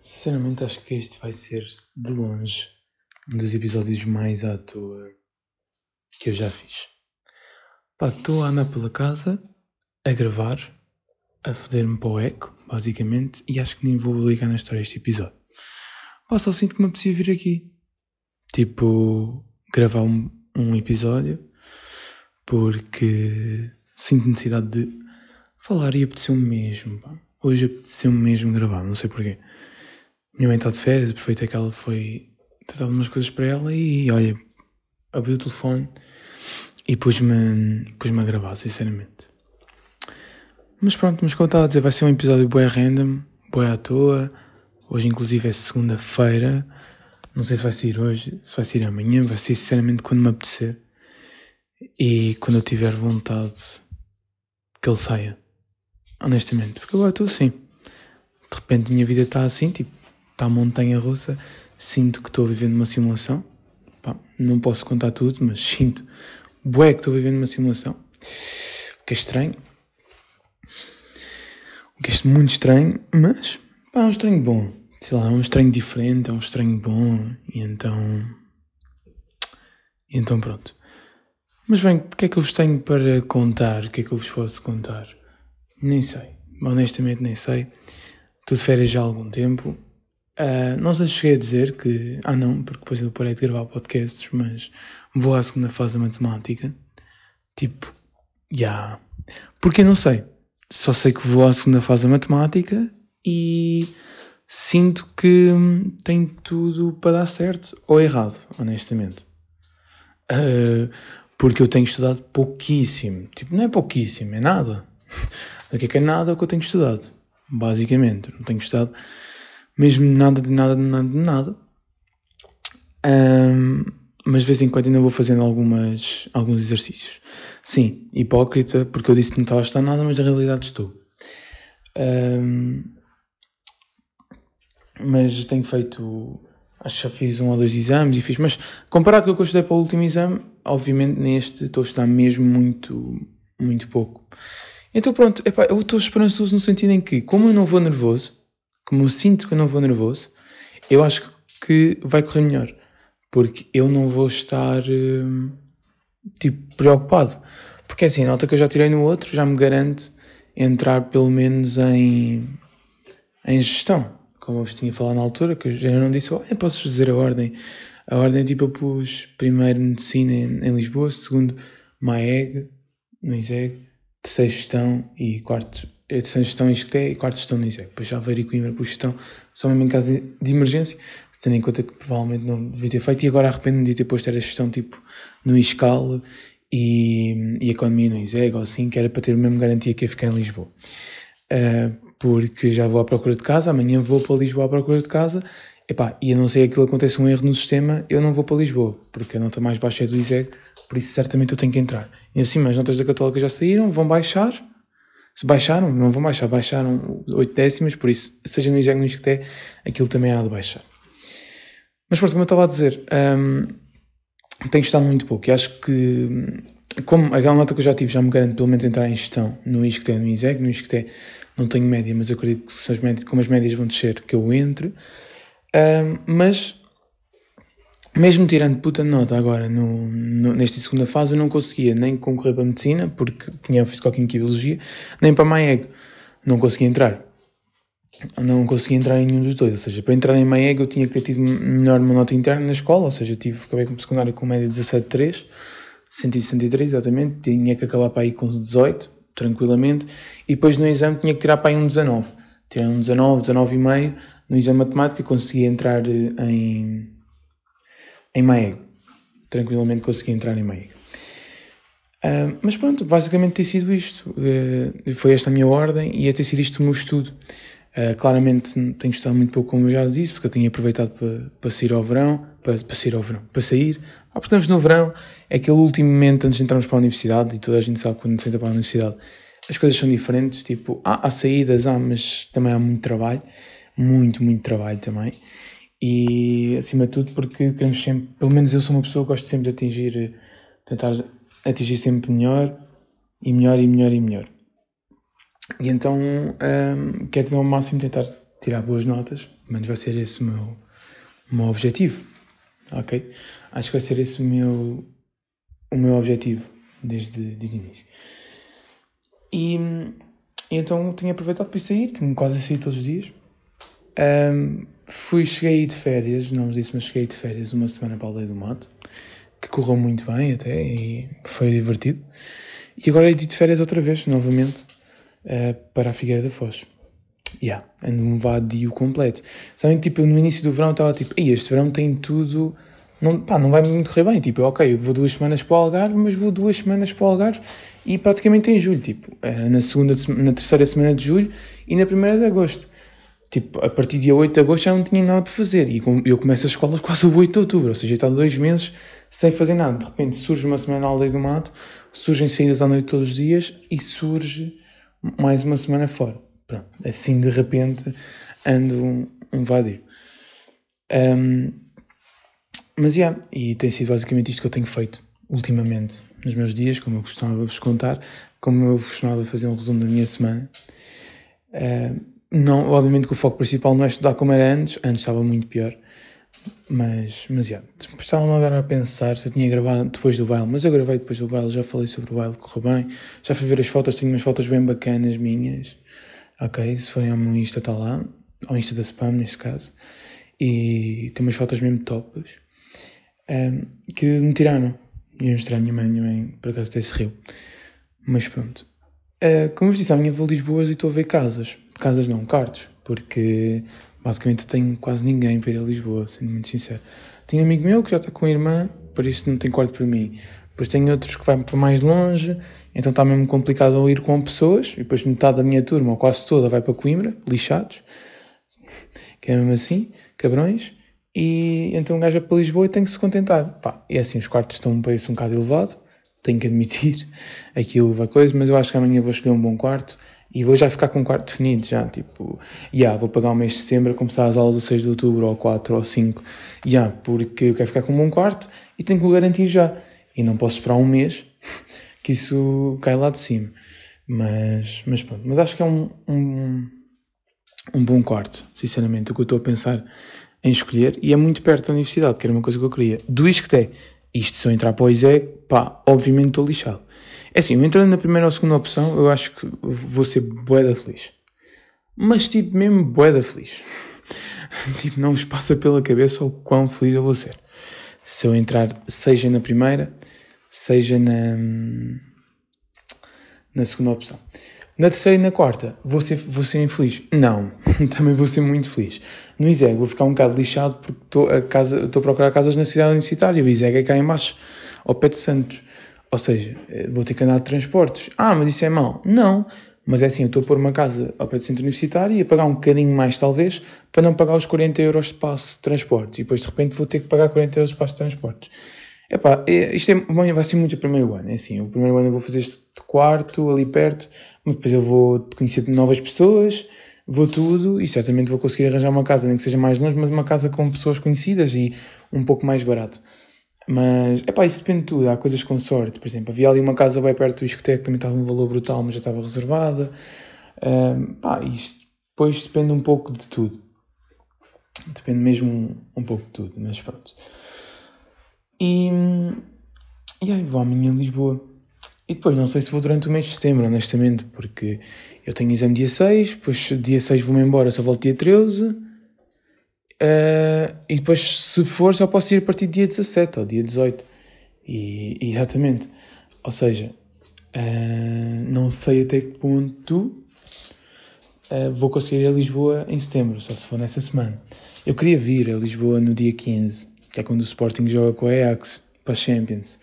Sinceramente, acho que este vai ser, de longe, um dos episódios mais à toa que eu já fiz. Pá, estou a andar pela casa, a gravar, a foder-me para o eco, basicamente, e acho que nem vou ligar na história este episódio. Pá, só sinto que me apetecia vir aqui. Tipo, gravar um, um episódio, porque sinto necessidade de falar e apeteceu-me mesmo, pá. Hoje apeteceu-me mesmo gravar, não sei porquê. Minha mãe está de férias, aproveitei que ela foi tratar umas coisas para ela e olha, abri o telefone e pus-me pus a gravar, sinceramente. Mas pronto, mas como estava a dizer, vai ser um episódio bué random, bué à toa. Hoje inclusive é segunda-feira. Não sei se vai sair hoje, se vai sair amanhã, vai ser sinceramente quando me apetecer. E quando eu tiver vontade que ele saia. Honestamente, porque agora estou assim. De repente a minha vida está assim, tipo, está a montanha russa. Sinto que estou vivendo uma simulação. Pá, não posso contar tudo, mas sinto, bué, que estou vivendo uma simulação. O que é estranho. O que é muito estranho, mas, pá, é um estranho bom. Sei lá, é um estranho diferente, é um estranho bom. E então. E então pronto. Mas bem, o que é que eu vos tenho para contar? O que é que eu vos posso contar? Nem sei. Honestamente, nem sei. Estou de férias já há algum tempo. Uh, não sei se cheguei a dizer que. Ah, não, porque depois eu parei de gravar podcasts, mas vou à segunda fase da matemática. Tipo, já. Yeah. Porque eu não sei. Só sei que vou à segunda fase da matemática e sinto que tem tudo para dar certo ou errado, honestamente. Uh, porque eu tenho estudado pouquíssimo. Tipo, não é pouquíssimo, é nada. O que é que é nada é o que eu tenho estudado. Basicamente. Não tenho estudado mesmo nada de nada de nada de nada. Um, mas de vez em quando ainda vou fazendo algumas, alguns exercícios. Sim, hipócrita, porque eu disse que não estava a estudar nada, mas na realidade estou. Um, mas tenho feito. Acho que já fiz um ou dois exames e fiz. Mas comparado com o que eu estudei para o último exame, obviamente neste estou a estudar mesmo muito, muito pouco. Então pronto, epá, eu estou esperançoso no sentido em que, como eu não vou nervoso, como eu sinto que eu não vou nervoso, eu acho que vai correr melhor. Porque eu não vou estar hum, tipo preocupado. Porque assim, a nota que eu já tirei no outro já me garante entrar pelo menos em, em gestão. Como eu vos tinha falado na altura, que eu já não disse, olha, posso dizer a ordem. A ordem tipo eu pus primeiro medicina em, em Lisboa, segundo MAEG, no ISEG, terceiro gestão e quarto, terceiro gestão em Isqueté e quarto gestão no ISEG. Depois já veio Coimbra por gestão, só mesmo em caso de emergência, tendo em conta que provavelmente não devia ter feito e agora arrependo-me de ter posto a gestão tipo no ISCAL e, e economia no ISEG ou assim, que era para ter a mesma garantia que ia ficar em Lisboa. Uh, porque já vou à procura de casa, amanhã vou para Lisboa à procura de casa Epá, e a não ser aquilo aconteça um erro no sistema, eu não vou para Lisboa, porque a nota mais baixa é do ISEG, por isso certamente eu tenho que entrar. E assim, as notas da Católica já saíram, vão baixar. Se baixaram, não vão baixar, baixaram 8 décimas, por isso, seja no ou no ISCTE, aquilo também há de baixar. Mas pronto, como eu estava a dizer, hum, tenho estado muito pouco e acho que, como aquela nota que eu já tive já me garante pelo menos entrar em gestão no ISCTE no ISEG, no ISCTE não tenho média, mas acredito que se as médias, como as médias vão descer, que eu entre. Um, mas, mesmo tirando puta nota agora no, no, nesta segunda fase, eu não conseguia nem concorrer para a medicina, porque tinha fisicoquímica e biologia, nem para a MAEG. Não conseguia entrar. Não conseguia entrar em nenhum dos dois. Ou seja, para entrar em MAEG eu tinha que ter tido melhor uma nota interna na escola, ou seja, tive, acabei com secundário com média 17,3, 163 exatamente, tinha que acabar para aí com 18, tranquilamente, e depois no exame tinha que tirar para aí um 19. Tirei um 19, 19,5, no exame de matemática consegui entrar eh, em, em MAEG. Tranquilamente consegui entrar em MAEG. Uh, mas pronto, basicamente tem sido isto. Uh, foi esta a minha ordem e é ter sido isto o meu estudo. Uh, claramente tenho estado muito pouco, como eu já disse, porque eu tenho aproveitado para, para sair ao verão, para, para sair ao verão, para sair. Ah, no verão é aquele último momento antes de entrarmos para a universidade, e toda a gente sabe quando se entra para a universidade as coisas são diferentes, tipo, há, há saídas, há, mas também há muito trabalho muito, muito trabalho também. E acima de tudo, porque queremos sempre, pelo menos eu sou uma pessoa que gosto sempre de atingir, tentar atingir sempre melhor e melhor e melhor e melhor. E então um, quero ter ao máximo tentar tirar boas notas, mas vai ser esse o meu, o meu objetivo, ok? Acho que vai ser esse o meu, o meu objetivo desde, desde o início. E, e então tenho aproveitado para sair, tenho quase a sair todos os dias. Um, fui, cheguei de férias, não vos disse, mas cheguei de férias uma semana para a Aldeia do Mato, que correu muito bem até e foi divertido. E agora ido de férias outra vez, novamente, uh, para a Figueira da Foz. Yeah, ando um vadio completo. Sabem tipo, no início do verão estava tipo, este verão tem tudo. Não, pá, não vai muito correr bem. Tipo, ok, eu vou duas semanas para o Algarve, mas vou duas semanas para o Algarve e praticamente em julho. Tipo, na segunda, na terceira semana de julho e na primeira de agosto. Tipo, a partir do dia 8 de agosto já não tinha nada para fazer. E eu começo a escola quase o 8 de outubro, ou seja, está dois meses sem fazer nada. De repente surge uma semana à aldeia do mato, surgem saídas à noite todos os dias e surge mais uma semana fora. Pronto, assim de repente ando um, um mas, yeah, e tem sido basicamente isto que eu tenho feito ultimamente nos meus dias, como eu costumava vos contar, como eu costumava fazer um resumo da minha semana. Não, obviamente que o foco principal não é estudar como era antes, antes estava muito pior, mas, mas yeah, estava-me agora a pensar se eu tinha gravado depois do baile, mas eu gravei depois do baile, já falei sobre o baile, correu bem, já fui ver as fotos, tenho umas fotos bem bacanas minhas, Ok, se forem ao meu Insta está lá, ao Insta da Spam neste caso, e tem umas fotos mesmo topas um, que me tiraram. Eu mostrei à minha mãe, a minha mãe por acaso até se. Mas pronto. Uh, como eu disse, a minha vou Lisboa e estou a ver casas. Casas não, quartos, porque basicamente tenho quase ninguém para ir a Lisboa, sendo muito sincero. Tenho um amigo meu que já está com a irmã, por isso não tem quarto para mim. Depois tenho outros que vai para mais longe, então está mesmo complicado ir com pessoas, e depois metade da minha turma, ou quase toda, vai para Coimbra, lixados, que é mesmo assim, cabrões, e então um gajo vai para Lisboa e tem que se contentar. Pá, e assim, os quartos estão um preço um bocado elevado, tenho que admitir, aquilo vai coisa, mas eu acho que amanhã vou escolher um bom quarto, e vou já ficar com um quarto definido, já, tipo, yeah, vou pagar o mês de setembro, começar as aulas a 6 de outubro, ou 4 ou 5, já, yeah, porque eu quero ficar com um bom quarto, e tenho que o garantir já, e não posso esperar um mês, que isso cai lá de cima. Mas, mas pronto, mas acho que é um, um, um bom quarto, sinceramente, o que eu estou a pensar em escolher, e é muito perto da universidade, que era uma coisa que eu queria. Do ISCTE, isto se eu entrar para o ISEG, pá, obviamente estou lixado. É assim, eu entrando na primeira ou segunda opção, eu acho que vou ser boeda feliz. Mas tipo, mesmo boeda feliz. tipo, não vos passa pela cabeça o quão feliz eu vou ser. Se eu entrar, seja na primeira, seja na, na segunda opção. Na terceira e na quarta, vou ser, vou ser infeliz? Não, também vou ser muito feliz. No ISEG vou ficar um bocado lixado porque estou a, casa, estou a procurar casas na cidade universitária. O ISEG é cá em baixo, ao pé de Santos. Ou seja, eh, vou ter que andar de transportes. Ah, mas isso é mau. Não, mas é assim, eu estou a pôr uma casa ao pé do centro universitário e a pagar um bocadinho mais, talvez, para não pagar os 40 euros de passe de transportes. E depois, de repente, vou ter que pagar 40 euros de passe de transportes. Epá, é, isto é, bom, vai ser muito o primeiro ano. É assim, o primeiro ano eu vou fazer este quarto ali perto, mas depois eu vou conhecer novas pessoas, vou tudo e certamente vou conseguir arranjar uma casa, nem que seja mais longe, mas uma casa com pessoas conhecidas e um pouco mais barato. Mas, é pá, isso depende de tudo. Há coisas com sorte. Por exemplo, havia ali uma casa bem perto do discoteca que também estava um valor brutal, mas já estava reservada. Um, pá, isto depois depende um pouco de tudo. Depende mesmo um, um pouco de tudo, mas pronto. E, e aí vou amanhã a Lisboa. E depois não sei se vou durante o mês de setembro, honestamente, porque eu tenho exame dia 6, depois dia 6 vou-me embora, só volto dia 13. Uh, e depois, se for, só posso ir a partir do dia 17 ou dia 18. E, exatamente. Ou seja, uh, não sei até que ponto uh, vou conseguir ir a Lisboa em setembro, só se for nessa semana. Eu queria vir a Lisboa no dia 15, que é quando o Sporting joga com a Ajax para a Champions.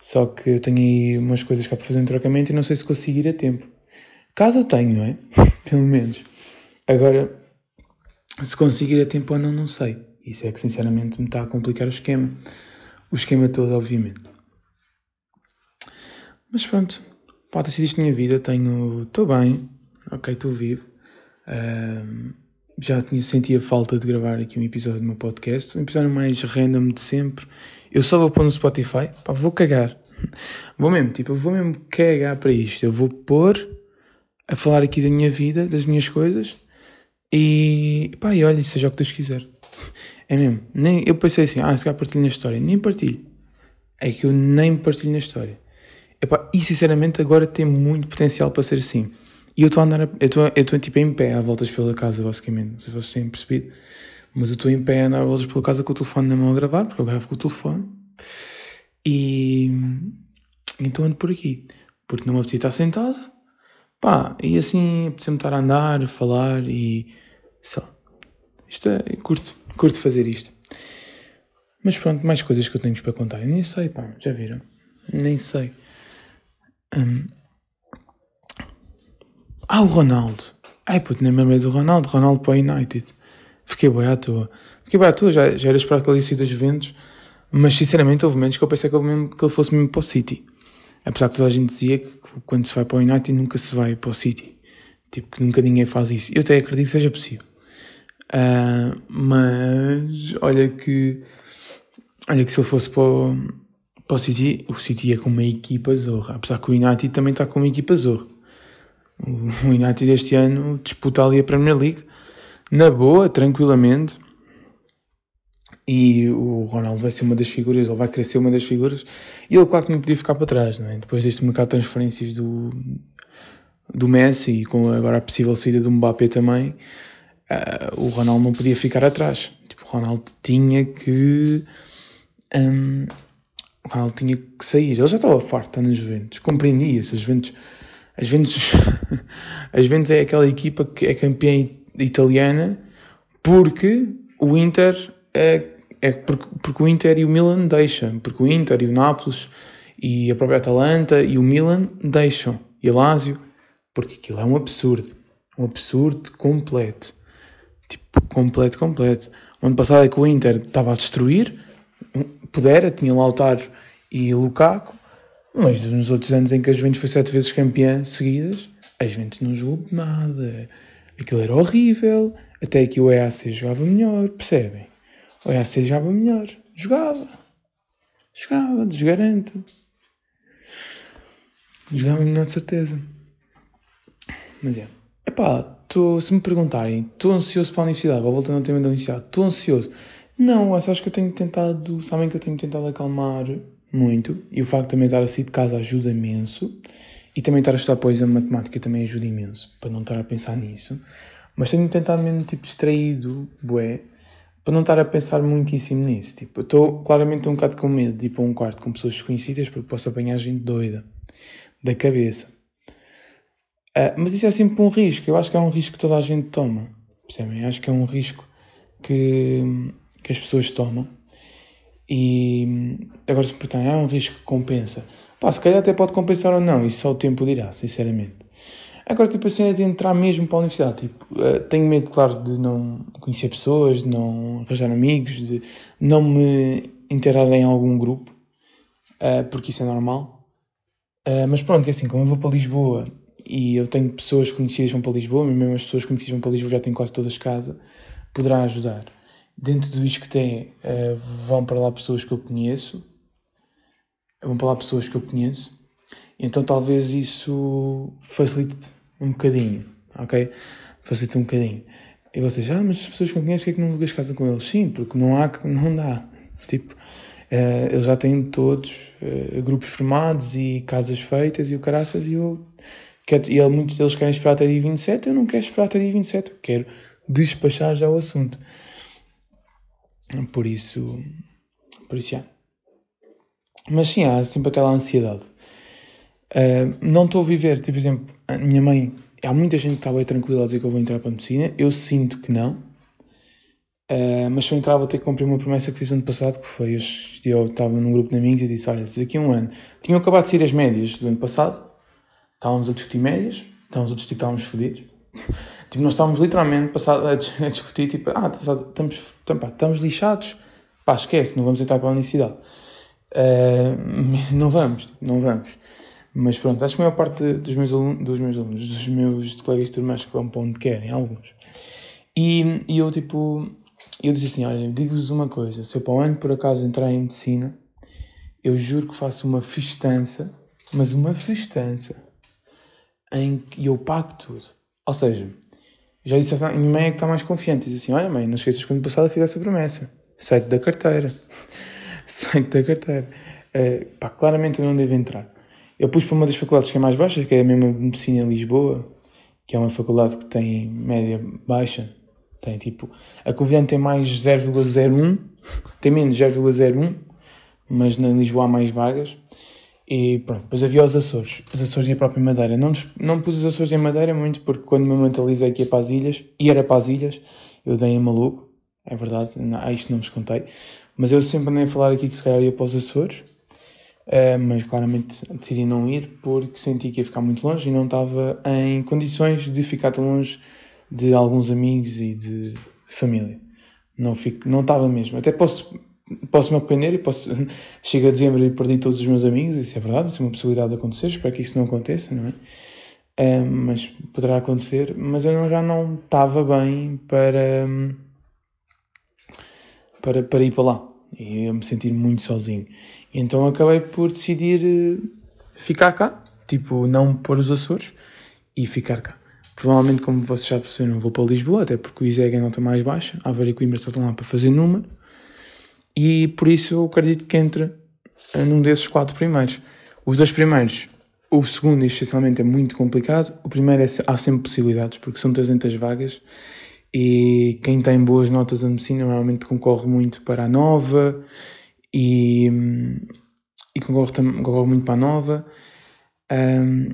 Só que eu tenho aí umas coisas cá para fazer um trocamento e não sei se consigo ir a tempo. Caso eu tenho, não é? Pelo menos. Agora, se consigo ir a tempo ou não, não sei. Isso é que sinceramente me está a complicar o esquema. O esquema todo, obviamente. Mas pronto, pode ter sido isto minha vida. Tenho. Estou bem, ok, estou vivo. Um, já tinha sentido a falta de gravar aqui um episódio do meu podcast, um episódio mais random de sempre. Eu só vou pôr no Spotify, pá, vou cagar. Vou mesmo, tipo, eu vou mesmo cagar para isto. Eu vou pôr a falar aqui da minha vida, das minhas coisas, E pá, e olha, seja o que Deus quiser. É mesmo. Nem, eu pensei assim, ah, se calhar partilho na história. Nem partilho. É que eu nem partilho na história. E sinceramente agora tem muito potencial para ser assim. E eu estou a andar, eu estou, tipo em pé à voltas pela casa, basicamente. Não sei se vocês têm percebido. Mas eu estou em pé a andar à voltas pela casa com o telefone na mão a gravar, porque eu gravo com o telefone. E então ando por aqui. Porque não me apetecia estar sentado. Pá, e assim apetece-me estar a andar, falar e. só. Isto é. Curto, curto fazer isto. Mas pronto, mais coisas que eu tenho para contar. Eu nem sei, pá, já viram? Nem sei. Um... Ah, o Ronaldo. Ai puto, nem me do Ronaldo. Ronaldo para o United. Fiquei bem à toa. Fiquei bem à toa, já, já era esperar que ele ia das Juventus. Mas sinceramente houve momentos que eu pensei que mesmo, que ele fosse mesmo para o City. Apesar que toda a gente dizia que quando se vai para o United nunca se vai para o City. Tipo, que nunca ninguém faz isso. Eu até acredito que seja possível. Uh, mas olha que olha que se ele fosse para o, para o City, o City é com uma equipa zorra. Apesar que o United também está com uma equipa zorra. O United este ano disputa ali a Premier League na boa, tranquilamente. E o Ronaldo vai ser uma das figuras, ou vai ser uma das figuras. E ele, claro que não podia ficar para trás, é? Depois deste mercado de transferências do, do Messi e com agora a possível saída do Mbappé também, uh, o Ronaldo não podia ficar atrás. Tipo, o Ronaldo tinha que. Um, o Ronaldo tinha que sair. Ele já estava farto, está nas Juventus. Compreendia-se. As Juventus. As Juventus, as Juventus é aquela equipa que é campeã italiana porque o Inter é é porque, porque o Inter e o Milan deixam, porque o Inter e o Nápoles e a própria Atalanta e o Milan deixam, e a Lazio, porque aquilo é um absurdo, um absurdo completo, tipo, completo, completo. O ano passado é que o Inter estava a destruir, pudera, tinha Lautaro e Lukaku, mas nos outros anos em que a Juventus foi sete vezes campeã seguidas, a Juventus não jogou nada. Aquilo era horrível, até que o EAC jogava melhor, percebem? O EAC jogava melhor. Jogava. Jogava, desgaranto. Jogava melhor de certeza. Mas é. Epá, tô, se me perguntarem, estou ansioso para a universidade, vou voltando ao tema da universidade, estou ansioso. Não, acho que eu tenho tentado, sabem que eu tenho tentado acalmar muito, e o facto de também estar a sair de casa ajuda imenso, e também estar a estudar pois a matemática também ajuda imenso, para não estar a pensar nisso. Mas tenho tentado mesmo, tipo, distraído, bué, para não estar a pensar muitíssimo nisso. Tipo, eu estou claramente um bocado com medo de ir para um quarto com pessoas desconhecidas porque posso apanhar gente doida da cabeça. Uh, mas isso é sempre um risco. Eu acho que é um risco que toda a gente toma. Percebem? Acho que é um risco que, que as pessoas tomam. E agora se perguntarem, é um risco que compensa. Pá, se calhar até pode compensar ou não, isso só o tempo dirá, sinceramente. Agora, tipo, a cena de entrar mesmo para a universidade, tipo, uh, tenho medo, claro, de não conhecer pessoas, de não arranjar amigos, de não me inteirar em algum grupo, uh, porque isso é normal. Uh, mas pronto, é assim, como eu vou para Lisboa e eu tenho pessoas conhecidas vão para Lisboa, mesmo as pessoas conhecidas vão para Lisboa já têm quase todas casa, poderá ajudar. Dentro do isto que tem, vão para lá pessoas que eu conheço, vão para lá pessoas que eu conheço, então talvez isso facilite um bocadinho, ok? Facilita um bocadinho. E vocês, ah, mas as pessoas que eu conheço, que é que não alugas casa com eles? Sim, porque não há, não dá. Tipo, uh, eles já têm todos uh, grupos formados e casas feitas e o caraças e eu... Quero, e muitos deles querem esperar até dia 27, eu não quero esperar até dia 27, eu quero despachar já o assunto. Por isso, por isso, já. Mas sim, há sempre aquela ansiedade. Uh, não estou a viver, tipo, exemplo, a minha mãe, há muita gente que está bem tranquila a dizer que eu vou entrar para a medicina, eu sinto que não, uh, mas se eu entrar vou ter que cumprir uma promessa que fiz ano passado, que foi, eu, estava num grupo de amigos e disse, olha, daqui a um ano, tinham acabado de sair as médias do ano passado, estávamos a discutir médias, estávamos a discutir que estávamos fodidos, tipo, nós estávamos literalmente passado, a, discutir, tipo, ah, estamos, estamos, estamos lixados, pá, esquece, não vamos entrar para a universidade. Uh, não vamos, não vamos. Mas pronto, acho que a maior parte dos meus alunos, dos meus, alunos, dos meus colegas de turma, acho que vão para onde querem, alguns. E, e eu, tipo, eu disse assim: olha, digo-vos uma coisa, se eu para o ano por acaso entrar em medicina, eu juro que faço uma festança, mas uma festança, em que eu pago tudo. Ou seja, já disse à minha mãe é que está mais confiante. Diz assim: Olha, mãe, não esqueças que ano passado fiz essa promessa. Site da carteira. Site da carteira. Uh, pá, claramente eu não devo entrar. Eu pus para uma das faculdades que é mais baixa, que é a mesma Medicina em Lisboa, que é uma faculdade que tem média baixa. Tem tipo. A Covilhã tem mais 0,01, tem menos 0,01, mas na Lisboa há mais vagas. E pronto, depois havia os Açores, os Açores e a própria Madeira. Não, não pus os Açores em Madeira muito porque quando me mentalizei que ia para as ilhas, e era para as ilhas, eu dei em maluco, é verdade, não, isto não vos contei. Mas eu sempre andei a falar aqui que se calhar ia para os Açores, uh, mas claramente decidi não ir porque senti que ia ficar muito longe e não estava em condições de ficar tão longe de alguns amigos e de família. Não, fico, não estava mesmo. Até posso posso me arrepender e posso. Chega a dezembro e perdi todos os meus amigos, isso é verdade, isso é uma possibilidade de acontecer, espero que isso não aconteça, não é? Um, mas poderá acontecer, mas eu não, já não estava bem para, para, para ir para lá e eu me sentir muito sozinho. Então acabei por decidir eh, ficar cá, tipo, não pôr os Açores e ficar cá. Provavelmente, como vocês já perceberam, vou para Lisboa, até porque o ISEG é a nota mais baixa, a Aveiro e Coimbra só estão lá para fazer número e por isso eu acredito que entra num desses quatro primeiros. Os dois primeiros, o segundo essencialmente é muito complicado, o primeiro é, há sempre possibilidades, porque são 300 vagas e quem tem boas notas na medicina normalmente concorre muito para a nova e, e concorre, concorre muito para a nova, um,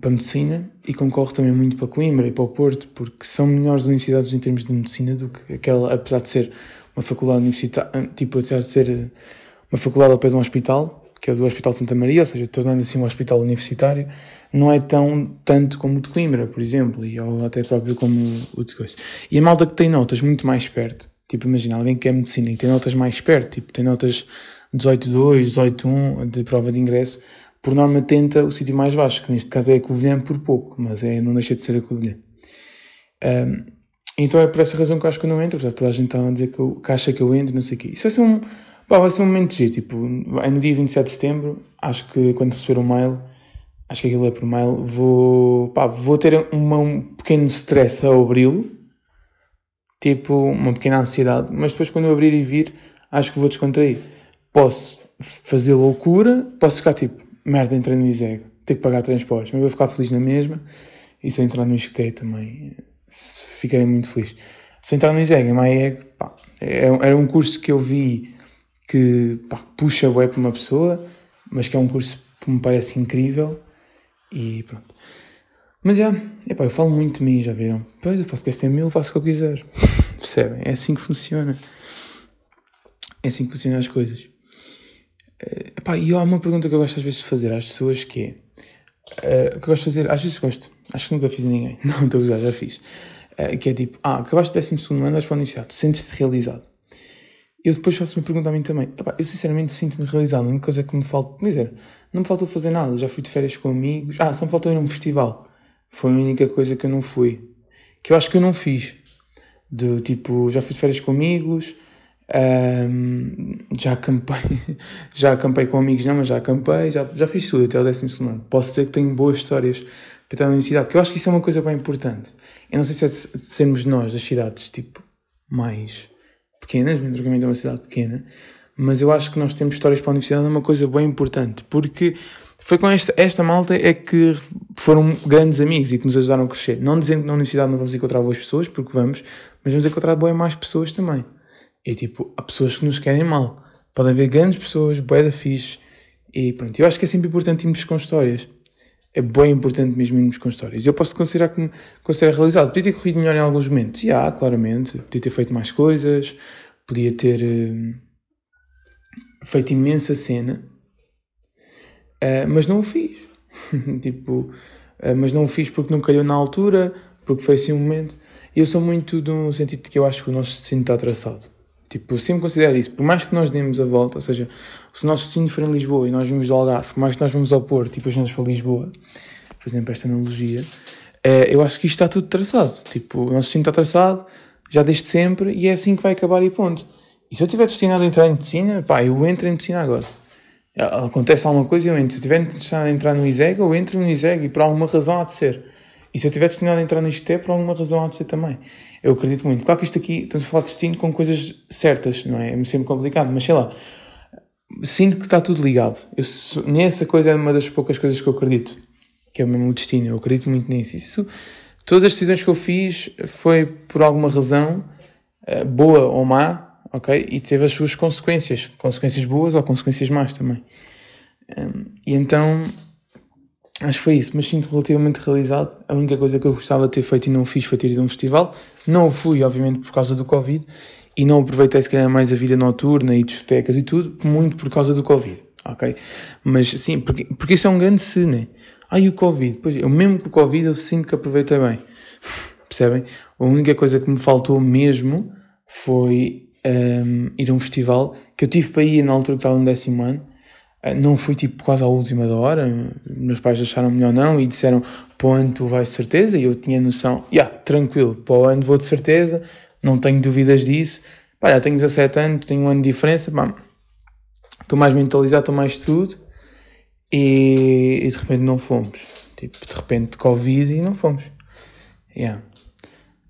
para a medicina e concorre também muito para Coimbra e para o Porto, porque são melhores universidades em termos de medicina do que aquela, apesar de ser uma faculdade universitária, tipo, apesar de ser uma faculdade ao pé de um hospital, que é do Hospital de Santa Maria, ou seja, tornando assim um hospital universitário, não é tão tanto como o de Coimbra, por exemplo, e, ou até próprio como o de Coimbra. E a malta que tem notas muito mais perto, tipo, imagina, alguém que é medicina e tem notas mais perto, tipo, tem notas 18.2, 18.1 de prova de ingresso, por norma tenta o sítio mais baixo, que neste caso é a Covilhã por pouco, mas é, não deixa de ser a Covilhã. Um, então é por essa razão que eu acho que eu não entro. Já toda a gente está a dizer que, eu, que acha que eu entro, não sei o quê. Isso vai ser um, pá, vai ser um momento de Tipo, é no dia 27 de setembro. Acho que quando receber o um mail, acho que aquilo é por mail, vou, pá, vou ter uma, um pequeno stress a abri-lo. Tipo, uma pequena ansiedade. Mas depois, quando eu abrir e vir, acho que vou descontrair. Posso fazer loucura, posso ficar tipo, merda, entrei no ISEG, ter que pagar transportes, mas vou ficar feliz na mesma. E se eu entrar no ISCTE também ficarei muito feliz. Se entrar no ISEG, em MyEG, pá, é, era um curso que eu vi que pá, puxa web para uma pessoa, mas que é um curso que me parece incrível e pronto. Mas já, epá, eu falo muito de mim, já viram? Pois, o podcast é meu, faço o que eu quiser. Percebem? É assim que funciona. É assim que funcionam as coisas. Eh, epá, e há uma pergunta que eu gosto às vezes de fazer às pessoas que é Uh, que eu gosto de fazer, às vezes gosto, acho que nunca fiz a ninguém, não estou a usar, já fiz. Uh, que é tipo, ah, acabaste o 12 ano, vais para o universidade, sentes-te realizado. Eu depois faço uma pergunta a mim também. Epá, eu sinceramente sinto-me realizado. A única coisa que me falta, dizer, não me faltou fazer nada. Já fui de férias com amigos. Ah, só me faltou ir a um festival. Foi a única coisa que eu não fui. Que eu acho que eu não fiz. Do tipo, já fui de férias com amigos, um, já acampei, já acampei com amigos, não, mas já acampei, já, já fiz tudo até o décimo segundo. Posso dizer que tenho boas histórias para estar na universidade, que eu acho que isso é uma coisa bem importante. Eu não sei se é de sermos nós, das cidades, tipo, mais pequenas, Medrocamento é uma cidade pequena, mas eu acho que nós temos histórias para a universidade é uma coisa bem importante, porque foi com esta, esta malta é que foram grandes amigos e que nos ajudaram a crescer. Não dizendo que na universidade não vamos encontrar boas pessoas, porque vamos, mas vamos encontrar boas mais pessoas também. E tipo, há pessoas que nos querem mal. Podem haver grandes pessoas, boé da fixe. E pronto, eu acho que é sempre importante irmos com histórias. É bem importante mesmo irmos com histórias. Eu posso considerar me considero realizado. Podia ter corrido melhor em alguns momentos. Já, claramente. Podia ter feito mais coisas. Podia ter uh, feito imensa cena. Uh, mas não o fiz. tipo, uh, mas não o fiz porque não calhou na altura, porque foi assim um momento. Eu sou muito no sentido de que eu acho que o nosso destino está traçado. Tipo, eu sempre considero isso. Por mais que nós demos a volta, ou seja, se o nosso destino for em Lisboa e nós vimos do Algarve, por mais que nós vamos ao Porto e depois vamos para Lisboa, por exemplo, esta analogia, é, eu acho que isto está tudo traçado. Tipo, o nosso destino está traçado, já desde sempre, e é assim que vai acabar e ponto. E se eu tiver destinado a entrar em medicina, pá, eu entro em medicina agora. Acontece alguma coisa e eu entro. Se eu tiver destinado a entrar no ISEG, eu entro no ISEG e por alguma razão há de ser. E se eu tiver destinado a entrar nisto é por alguma razão há de ser também. Eu acredito muito. Claro que isto aqui, estamos a falar de destino com coisas certas, não é? É sempre complicado, mas sei lá. Sinto que está tudo ligado. Eu, nessa coisa é uma das poucas coisas que eu acredito. Que é mesmo o destino. Eu acredito muito nisso. Isso, todas as decisões que eu fiz foi por alguma razão, eh, boa ou má, ok? E teve as suas consequências. Consequências boas ou consequências más também. E então Acho que foi isso, mas sinto relativamente realizado. A única coisa que eu gostava de ter feito e não fiz foi ter ido a um festival. Não fui, obviamente, por causa do Covid e não aproveitei, se calhar, mais a vida noturna e discotecas e tudo, muito por causa do Covid, ok? Mas sim, porque, porque isso é um grande se, né? Ai, o Covid, pois, eu mesmo com o Covid eu sinto que aproveitei bem, percebem? A única coisa que me faltou mesmo foi um, ir a um festival que eu tive para ir na altura que estava no décimo ano eh, não fui tipo quase à última da hora, meus pais acharam melhor não e disseram para ano tu vais de certeza e eu tinha noção, já, yeah, tranquilo, para ano vou de certeza, não tenho dúvidas disso, pá, já tenho 17 anos, tenho um ano de diferença, pá, estou mais mentalizado, estou mais tudo e, e, de repente não fomos, tipo, de repente Covid e não fomos, yeah.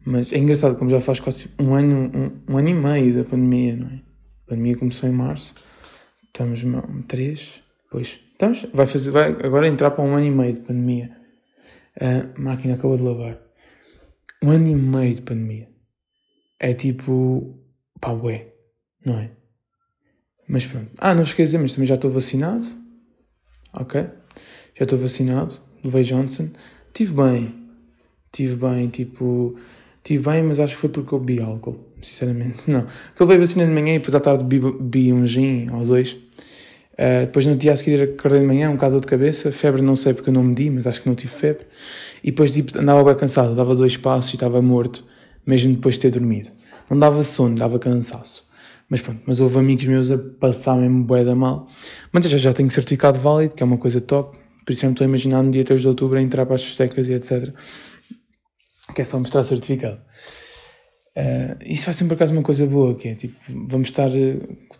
Mas é engraçado como já faz quase um ano, um, um ano e meio da pandemia, não é? A pandemia começou em março Estamos três, pois. Estamos, vai fazer, vai agora entrar para um ano e meio de pandemia. A máquina acabou de lavar. Um ano e meio de pandemia. É tipo, pá, ué, não é? Mas pronto. Ah, não esqueci, mas também já estou vacinado. Ok? Já estou vacinado. Levei Johnson. Tive bem. Tive bem, tipo. Tive bem, mas acho que foi porque eu bebi álcool sinceramente, não. Porque eu levei vacina de manhã e depois à tarde bebi, um gin ou dois. Uh, depois no dia a seguir acordei de manhã, um bocado de cabeça, febre não sei porque eu não medi, mas acho que não tive febre. E depois tipo, andava bem cansado, dava dois passos e estava morto, mesmo depois de ter dormido. Não dava sono, dava cansaço. Mas pronto, mas houve amigos meus a passar mesmo bué da mal. Mas já, já tenho certificado válido, que é uma coisa top. Por isso já me estou a imaginar no dia 3 de outubro a entrar para as discotecas e etc. Que é só mostrar certificado. Uh, isso vai ser por acaso uma coisa boa, que é tipo, vamos estar,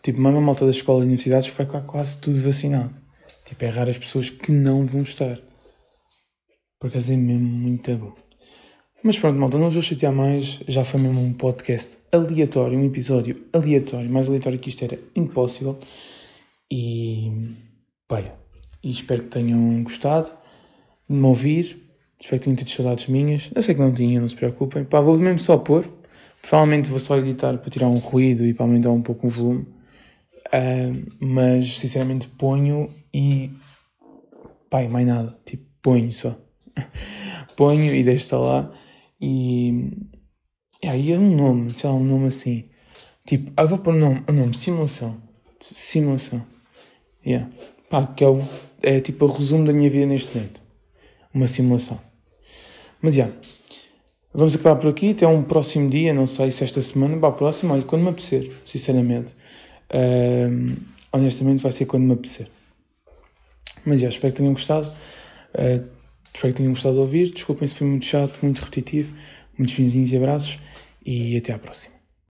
tipo, mesmo a malta da escola e universidades vai quase tudo vacinado. Tipo, é raro as pessoas que não vão estar. Por acaso é mesmo muito bom. Mas pronto, malta, não vou chatear mais. Já foi mesmo um podcast aleatório, um episódio aleatório, mais aleatório que isto era impossível. E, bem, espero que tenham gostado de me ouvir. Espero que tenham tido saudades minhas. Eu sei que não tinham, não se preocupem. Pá, vou mesmo só pôr Provavelmente vou só editar para tirar um ruído e para aumentar um pouco o volume. Uh, mas sinceramente ponho e. Pai, mais nada. Tipo, ponho só. ponho e deixo estar lá. E. Aí é um nome, sei lá, um nome assim. Tipo, ah, vou pôr um nome, um nome, simulação. Simulação. Yeah. Pá, que é, o, é tipo o resumo da minha vida neste momento. Uma simulação. Mas já. Yeah. Vamos acabar por aqui, até um próximo dia, não sei se esta semana, para a próxima, olha, quando me apetecer, sinceramente. Honestamente vai ser quando me apetecer. Mas já, espero que tenham gostado. Uh, espero que tenham gostado de ouvir. Desculpem se foi muito chato, muito repetitivo. Muitos finzinhos e abraços. E até à próxima.